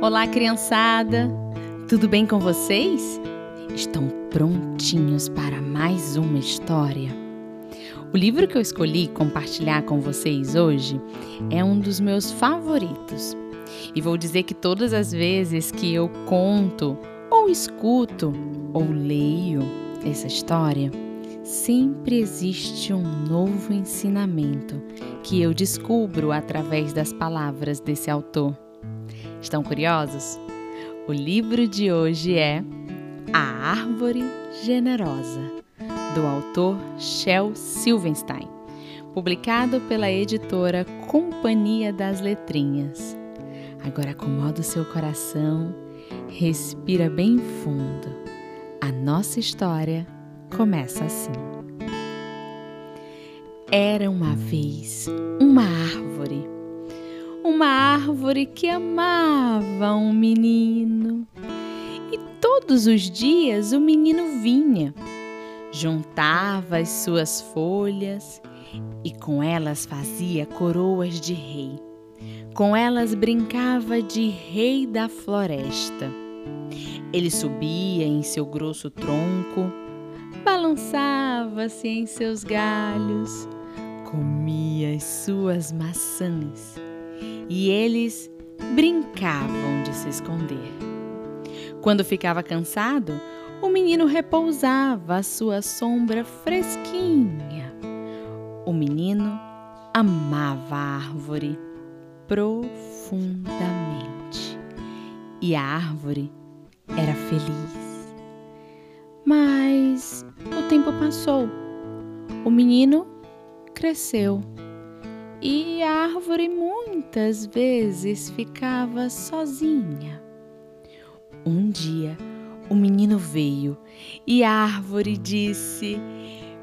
Olá, criançada! Tudo bem com vocês? Estão prontinhos para mais uma história? O livro que eu escolhi compartilhar com vocês hoje é um dos meus favoritos. E vou dizer que todas as vezes que eu conto, ou escuto, ou leio essa história, sempre existe um novo ensinamento que eu descubro através das palavras desse autor. Estão curiosos? O livro de hoje é A Árvore Generosa, do autor Shel Silverstein, publicado pela editora Companhia das Letrinhas. Agora acomoda o seu coração, respira bem fundo. A nossa história começa assim. Era uma vez uma árvore, uma árvore que amava um menino. E todos os dias o menino vinha, juntava as suas folhas e com elas fazia coroas de rei. Com elas brincava de rei da floresta. Ele subia em seu grosso tronco, balançava-se em seus galhos, comia as suas maçãs e eles brincavam de se esconder. Quando ficava cansado, o menino repousava à sua sombra fresquinha. O menino amava a árvore profundamente e a árvore era feliz. Mas o tempo passou. O menino cresceu e a árvore muitas vezes ficava sozinha. Um dia, o menino veio e a árvore disse: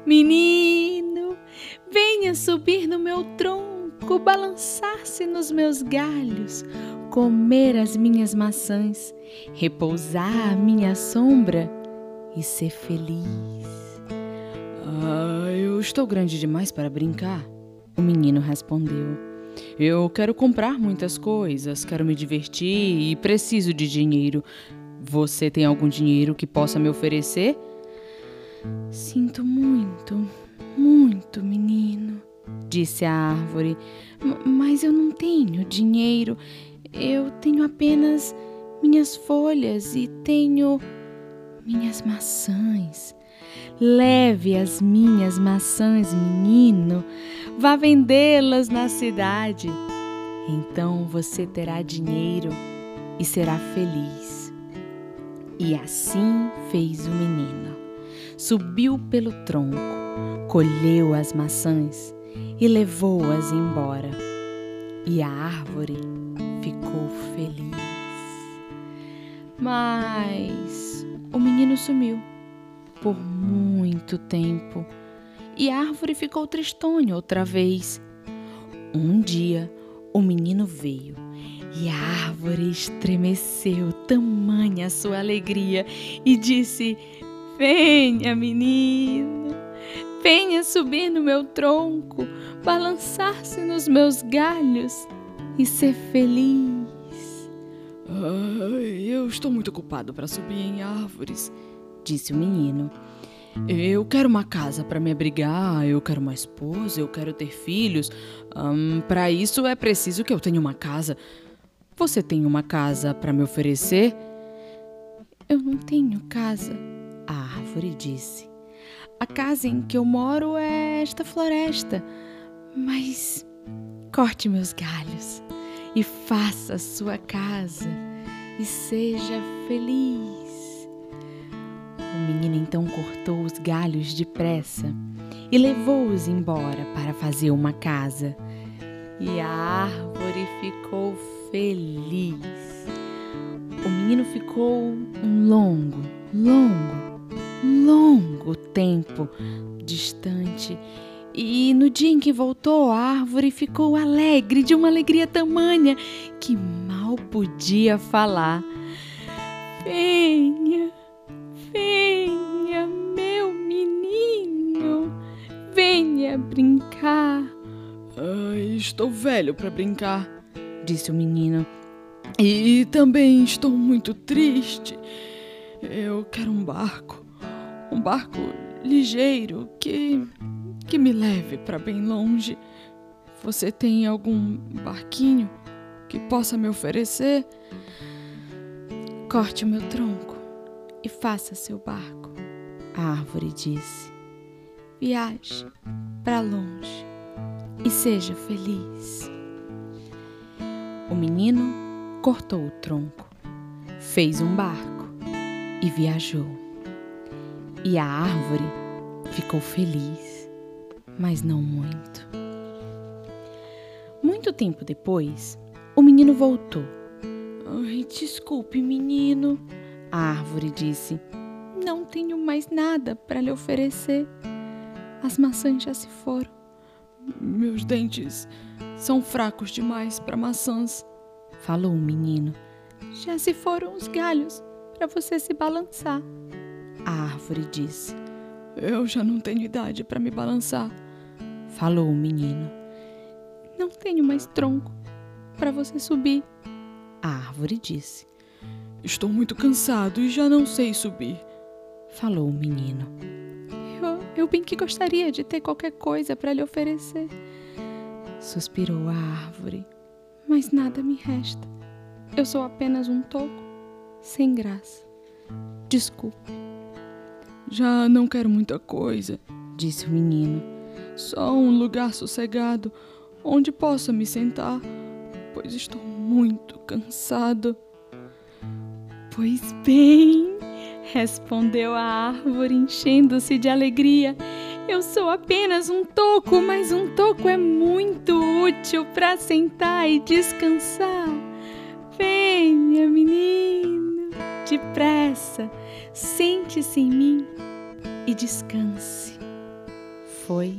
Menino, venha subir no meu tronco, balançar-se nos meus galhos, comer as minhas maçãs, repousar à minha sombra e ser feliz. Ah, eu estou grande demais para brincar, o menino respondeu. Eu quero comprar muitas coisas, quero me divertir e preciso de dinheiro. Você tem algum dinheiro que possa me oferecer? Sinto muito, muito, menino, disse a árvore, mas eu não tenho dinheiro. Eu tenho apenas minhas folhas e tenho minhas maçãs. Leve as minhas maçãs, menino, vá vendê-las na cidade. Então você terá dinheiro e será feliz. E assim fez o menino. Subiu pelo tronco, colheu as maçãs e levou-as embora. E a árvore ficou feliz. Mas o menino sumiu por muito tempo e a árvore ficou tristonha outra vez. Um dia o menino veio e a árvore estremeceu, tamanha sua alegria, e disse: Venha, menino, venha subir no meu tronco, balançar-se nos meus galhos e ser feliz. Eu estou muito ocupado para subir em árvores, disse o menino. Eu quero uma casa para me abrigar, eu quero uma esposa, eu quero ter filhos. Para isso é preciso que eu tenha uma casa. Você tem uma casa para me oferecer? Eu não tenho casa, a árvore disse. A casa em que eu moro é esta floresta, mas corte meus galhos e faça a sua casa e seja feliz. O menino então cortou os galhos depressa e levou-os embora para fazer uma casa. E a árvore ficou feliz. O menino ficou um longo, longo, longo tempo distante e no dia em que voltou, a árvore ficou alegre, de uma alegria tamanha que mal podia falar. Venha, brincar. Ai, estou velho para brincar, disse o menino. E também estou muito triste. Eu quero um barco. Um barco ligeiro que que me leve para bem longe. Você tem algum barquinho que possa me oferecer? Corte o meu tronco e faça seu barco. A árvore disse: Viaje para longe e seja feliz. O menino cortou o tronco, fez um barco e viajou. E a árvore ficou feliz, mas não muito. Muito tempo depois, o menino voltou. Ai, desculpe, menino, a árvore disse. Não tenho mais nada para lhe oferecer. As maçãs já se foram. Meus dentes são fracos demais para maçãs, falou o menino. Já se foram os galhos para você se balançar. A árvore disse. Eu já não tenho idade para me balançar, falou o menino. Não tenho mais tronco para você subir. A árvore disse. Estou muito cansado e já não sei subir, falou o menino. Eu, bem que gostaria de ter qualquer coisa para lhe oferecer, suspirou a árvore, mas nada me resta. Eu sou apenas um toco, sem graça. Desculpe. Já não quero muita coisa, disse o menino. Só um lugar sossegado onde possa me sentar, pois estou muito cansado. Pois bem, respondeu a árvore, enchendo-se de alegria. Eu sou apenas um toco, mas um toco é muito útil para sentar e descansar. Venha, menino, depressa, sente-se em mim e descanse. Foi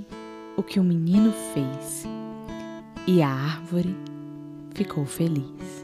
o que o menino fez e a árvore ficou feliz.